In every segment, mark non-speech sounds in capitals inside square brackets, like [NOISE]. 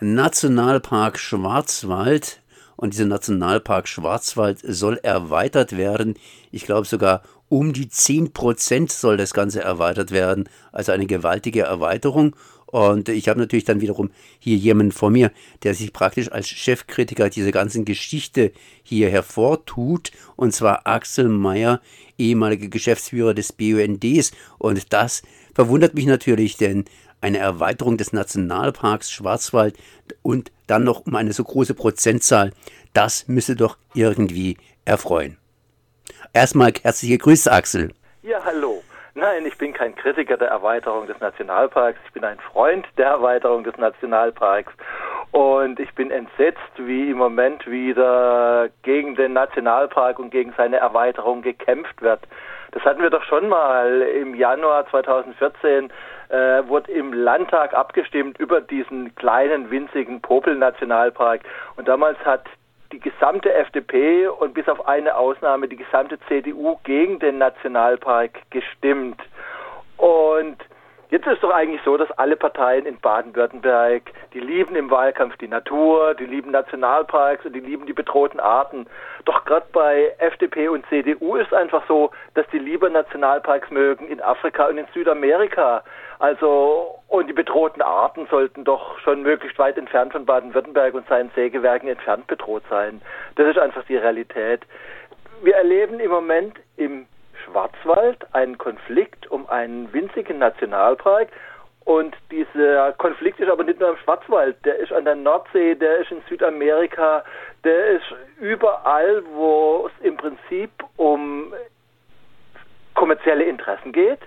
Nationalpark Schwarzwald. Und dieser Nationalpark Schwarzwald soll erweitert werden. Ich glaube sogar um die 10 Prozent soll das Ganze erweitert werden. Also eine gewaltige Erweiterung. Und ich habe natürlich dann wiederum hier jemanden vor mir, der sich praktisch als Chefkritiker dieser ganzen Geschichte hier hervortut, und zwar Axel Mayer, ehemaliger Geschäftsführer des BUNDs. Und das verwundert mich natürlich, denn eine Erweiterung des Nationalparks Schwarzwald und dann noch um eine so große Prozentzahl, das müsse doch irgendwie erfreuen. Erstmal herzliche Grüße, Axel. Ja, hallo. Nein, ich bin kein Kritiker der Erweiterung des Nationalparks. Ich bin ein Freund der Erweiterung des Nationalparks. Und ich bin entsetzt, wie im Moment wieder gegen den Nationalpark und gegen seine Erweiterung gekämpft wird. Das hatten wir doch schon mal im Januar 2014 äh, wurde im Landtag abgestimmt über diesen kleinen winzigen Popel-Nationalpark. Und damals hat die gesamte FDP und bis auf eine Ausnahme die gesamte CDU gegen den Nationalpark gestimmt. Und Jetzt ist doch eigentlich so, dass alle Parteien in Baden-Württemberg, die lieben im Wahlkampf die Natur, die lieben Nationalparks und die lieben die bedrohten Arten. Doch gerade bei FDP und CDU ist einfach so, dass die lieber Nationalparks mögen in Afrika und in Südamerika. Also, und die bedrohten Arten sollten doch schon möglichst weit entfernt von Baden-Württemberg und seinen Sägewerken entfernt bedroht sein. Das ist einfach die Realität. Wir erleben im Moment im Schwarzwald einen Konflikt um einen winzigen Nationalpark. Und dieser Konflikt ist aber nicht nur im Schwarzwald, der ist an der Nordsee, der ist in Südamerika, der ist überall, wo es im Prinzip um kommerzielle Interessen geht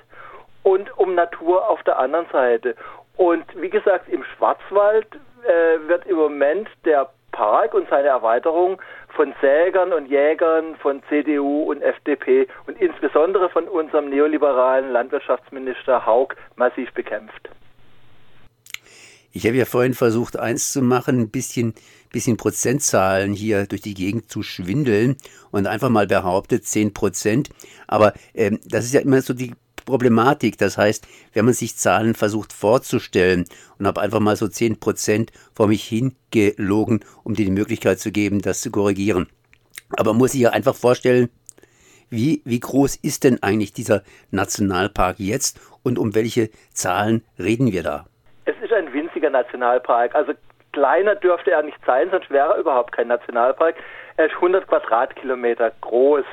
und um Natur auf der anderen Seite. Und wie gesagt, im Schwarzwald äh, wird im Moment der Park und seine Erweiterung von Sägern und Jägern, von CDU und FDP und insbesondere von unserem neoliberalen Landwirtschaftsminister Haug massiv bekämpft. Ich habe ja vorhin versucht, eins zu machen, ein bisschen, bisschen Prozentzahlen hier durch die Gegend zu schwindeln und einfach mal behauptet, 10 Prozent. Aber ähm, das ist ja immer so die Problematik. Das heißt, wenn man sich Zahlen versucht vorzustellen und habe einfach mal so 10 Prozent vor mich hingelogen, um dir die Möglichkeit zu geben, das zu korrigieren. Aber muss ich ja einfach vorstellen, wie, wie groß ist denn eigentlich dieser Nationalpark jetzt und um welche Zahlen reden wir da? Es ist ein winziger Nationalpark. Also kleiner dürfte er nicht sein, sonst wäre er überhaupt kein Nationalpark. Er ist 100 Quadratkilometer groß.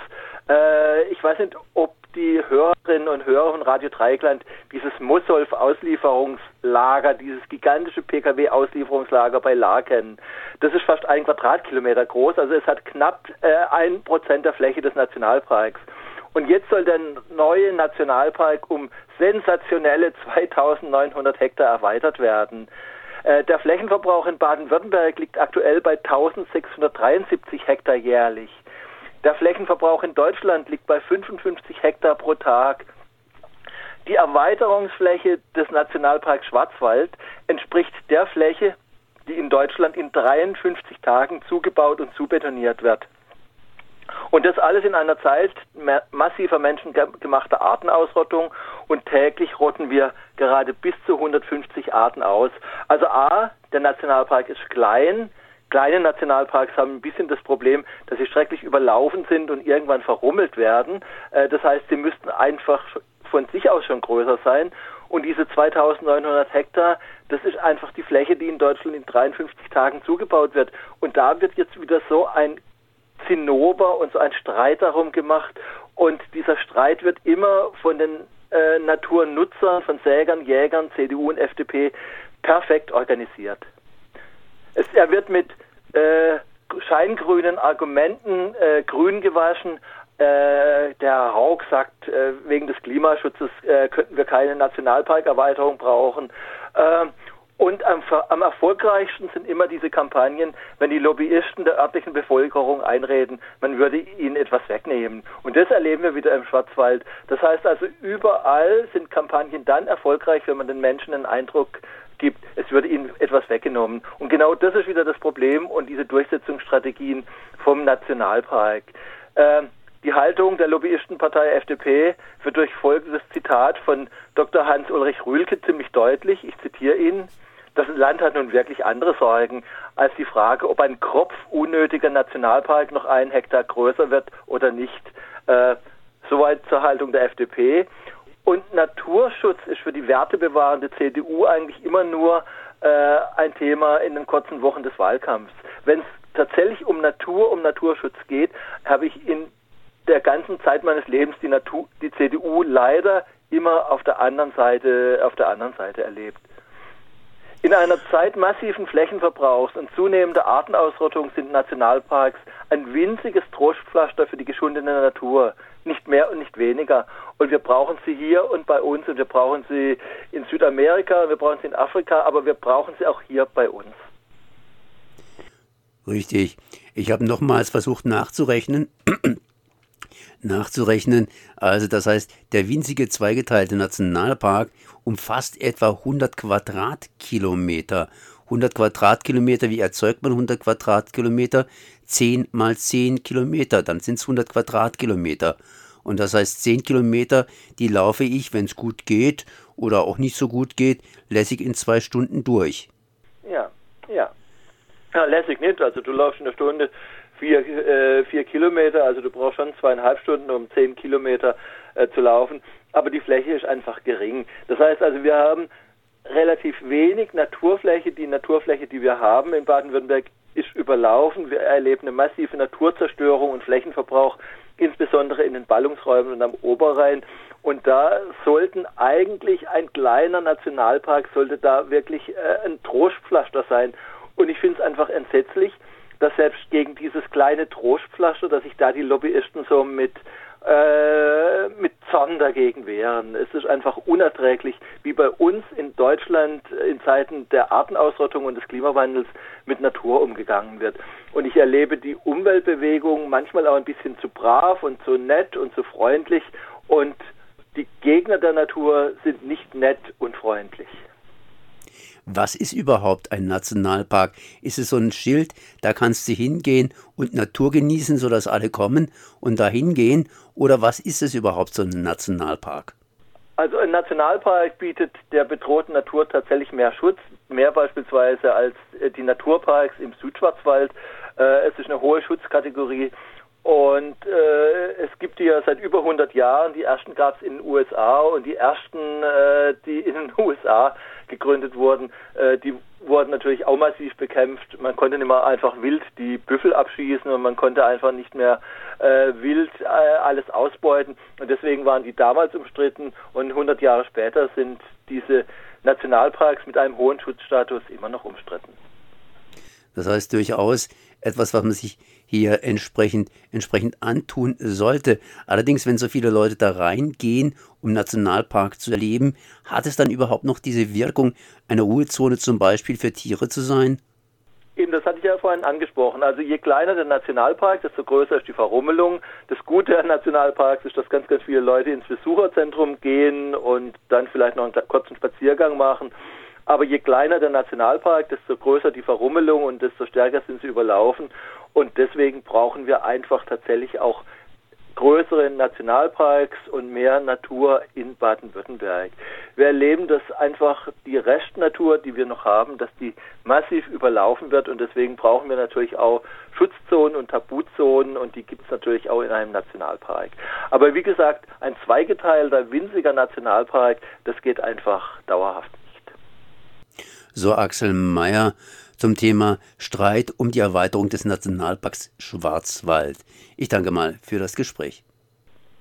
Äh, ich weiß nicht, ob die Hörerinnen und Hörer von Radio Dreikland dieses Mossolf-Auslieferungslager, dieses gigantische Pkw-Auslieferungslager bei Laken. Das ist fast ein Quadratkilometer groß, also es hat knapp äh, ein Prozent der Fläche des Nationalparks. Und jetzt soll der neue Nationalpark um sensationelle 2900 Hektar erweitert werden. Äh, der Flächenverbrauch in Baden-Württemberg liegt aktuell bei 1673 Hektar jährlich. Der Flächenverbrauch in Deutschland liegt bei 55 Hektar pro Tag. Die Erweiterungsfläche des Nationalparks Schwarzwald entspricht der Fläche, die in Deutschland in 53 Tagen zugebaut und zubetoniert wird. Und das alles in einer Zeit massiver menschengemachter Artenausrottung und täglich rotten wir gerade bis zu 150 Arten aus. Also A, der Nationalpark ist klein, Kleine Nationalparks haben ein bisschen das Problem, dass sie schrecklich überlaufen sind und irgendwann verrummelt werden. Äh, das heißt, sie müssten einfach von sich aus schon größer sein. Und diese 2900 Hektar, das ist einfach die Fläche, die in Deutschland in 53 Tagen zugebaut wird. Und da wird jetzt wieder so ein Zinnober und so ein Streit darum gemacht. Und dieser Streit wird immer von den äh, Naturnutzern, von Sägern, Jägern, CDU und FDP perfekt organisiert. Es, er wird mit äh, scheingrünen Argumenten äh, grün gewaschen. Äh, der Herr Haug sagt, äh, wegen des Klimaschutzes äh, könnten wir keine Nationalparkerweiterung brauchen. Ähm, und am, am, erfolgreichsten sind immer diese Kampagnen, wenn die Lobbyisten der örtlichen Bevölkerung einreden, man würde ihnen etwas wegnehmen. Und das erleben wir wieder im Schwarzwald. Das heißt also, überall sind Kampagnen dann erfolgreich, wenn man den Menschen den Eindruck gibt, es würde ihnen etwas weggenommen. Und genau das ist wieder das Problem und diese Durchsetzungsstrategien vom Nationalpark. Äh, die Haltung der Lobbyistenpartei FDP wird durch folgendes Zitat von Dr. Hans-Ulrich Rühlke ziemlich deutlich. Ich zitiere ihn. Das Land hat nun wirklich andere Sorgen als die Frage, ob ein Kropf unnötiger Nationalpark noch einen Hektar größer wird oder nicht. Äh, soweit zur Haltung der FDP. Und Naturschutz ist für die wertebewahrende CDU eigentlich immer nur äh, ein Thema in den kurzen Wochen des Wahlkampfs. Wenn es tatsächlich um Natur, um Naturschutz geht, habe ich in der ganzen Zeit meines Lebens die, Natur, die CDU leider immer auf der anderen Seite, auf der anderen Seite erlebt. In einer Zeit massiven Flächenverbrauchs und zunehmender Artenausrottung sind Nationalparks ein winziges Trostpflaster für die geschundene Natur, nicht mehr und nicht weniger. Und wir brauchen sie hier und bei uns und wir brauchen sie in Südamerika, wir brauchen sie in Afrika, aber wir brauchen sie auch hier bei uns. Richtig. Ich habe nochmals versucht nachzurechnen. Nachzurechnen. Also das heißt, der winzige zweigeteilte Nationalpark umfasst etwa 100 Quadratkilometer. 100 Quadratkilometer, wie erzeugt man 100 Quadratkilometer? 10 mal 10 Kilometer, dann sind es 100 Quadratkilometer. Und das heißt, 10 Kilometer, die laufe ich, wenn es gut geht oder auch nicht so gut geht, lässig in zwei Stunden durch. Ja, ja. Ja, lässig nicht. Also du läufst in der Stunde vier, äh, vier Kilometer, also du brauchst schon zweieinhalb Stunden, um zehn Kilometer äh, zu laufen. Aber die Fläche ist einfach gering. Das heißt also, wir haben relativ wenig Naturfläche. Die Naturfläche, die wir haben in Baden-Württemberg, ist überlaufen. Wir erleben eine massive Naturzerstörung und Flächenverbrauch, insbesondere in den Ballungsräumen und am Oberrhein. Und da sollten eigentlich ein kleiner Nationalpark, sollte da wirklich äh, ein Trostpflaster sein. Und ich finde es einfach entsetzlich, dass selbst gegen dieses kleine Trostpflaster, dass sich da die Lobbyisten so mit äh, mit Zorn dagegen wehren. Es ist einfach unerträglich, wie bei uns in Deutschland in Zeiten der Artenausrottung und des Klimawandels mit Natur umgegangen wird. Und ich erlebe die Umweltbewegung manchmal auch ein bisschen zu brav und zu nett und zu freundlich und die Gegner der Natur sind nicht nett und freundlich. Was ist überhaupt ein Nationalpark? Ist es so ein Schild, da kannst du hingehen und Natur genießen, sodass alle kommen und da hingehen? Oder was ist es überhaupt, so ein Nationalpark? Also ein Nationalpark bietet der bedrohten Natur tatsächlich mehr Schutz, mehr beispielsweise als äh, die Naturparks im Südschwarzwald. Äh, es ist eine hohe Schutzkategorie und äh, es gibt die ja seit über 100 Jahren. Die ersten gab es in den USA und die ersten, äh, die in den [LAUGHS] USA gegründet wurden, äh, die wurden natürlich auch massiv bekämpft. Man konnte nicht mehr einfach wild die Büffel abschießen und man konnte einfach nicht mehr äh, wild äh, alles ausbeuten. Und deswegen waren die damals umstritten und 100 Jahre später sind diese Nationalparks mit einem hohen Schutzstatus immer noch umstritten. Das heißt durchaus etwas, was man sich hier entsprechend, entsprechend antun sollte. Allerdings, wenn so viele Leute da reingehen, um Nationalpark zu erleben, hat es dann überhaupt noch diese Wirkung, eine Ruhezone zum Beispiel für Tiere zu sein? Eben, das hatte ich ja vorhin angesprochen. Also je kleiner der Nationalpark, desto größer ist die Verrummelung. Das Gute an Nationalparks ist, dass ganz, ganz viele Leute ins Besucherzentrum gehen und dann vielleicht noch einen kurzen Spaziergang machen. Aber je kleiner der Nationalpark, desto größer die Verrummelung und desto stärker sind sie überlaufen. Und deswegen brauchen wir einfach tatsächlich auch größere Nationalparks und mehr Natur in Baden-Württemberg. Wir erleben, dass einfach die Restnatur, die wir noch haben, dass die massiv überlaufen wird und deswegen brauchen wir natürlich auch Schutzzonen und Tabuzonen und die gibt es natürlich auch in einem Nationalpark. Aber wie gesagt, ein zweigeteilter, winziger Nationalpark, das geht einfach dauerhaft so Axel Mayer zum Thema Streit um die Erweiterung des Nationalparks Schwarzwald. Ich danke mal für das Gespräch.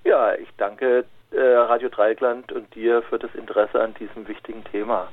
Ja, ich danke äh, Radio Dreikland und dir für das Interesse an diesem wichtigen Thema.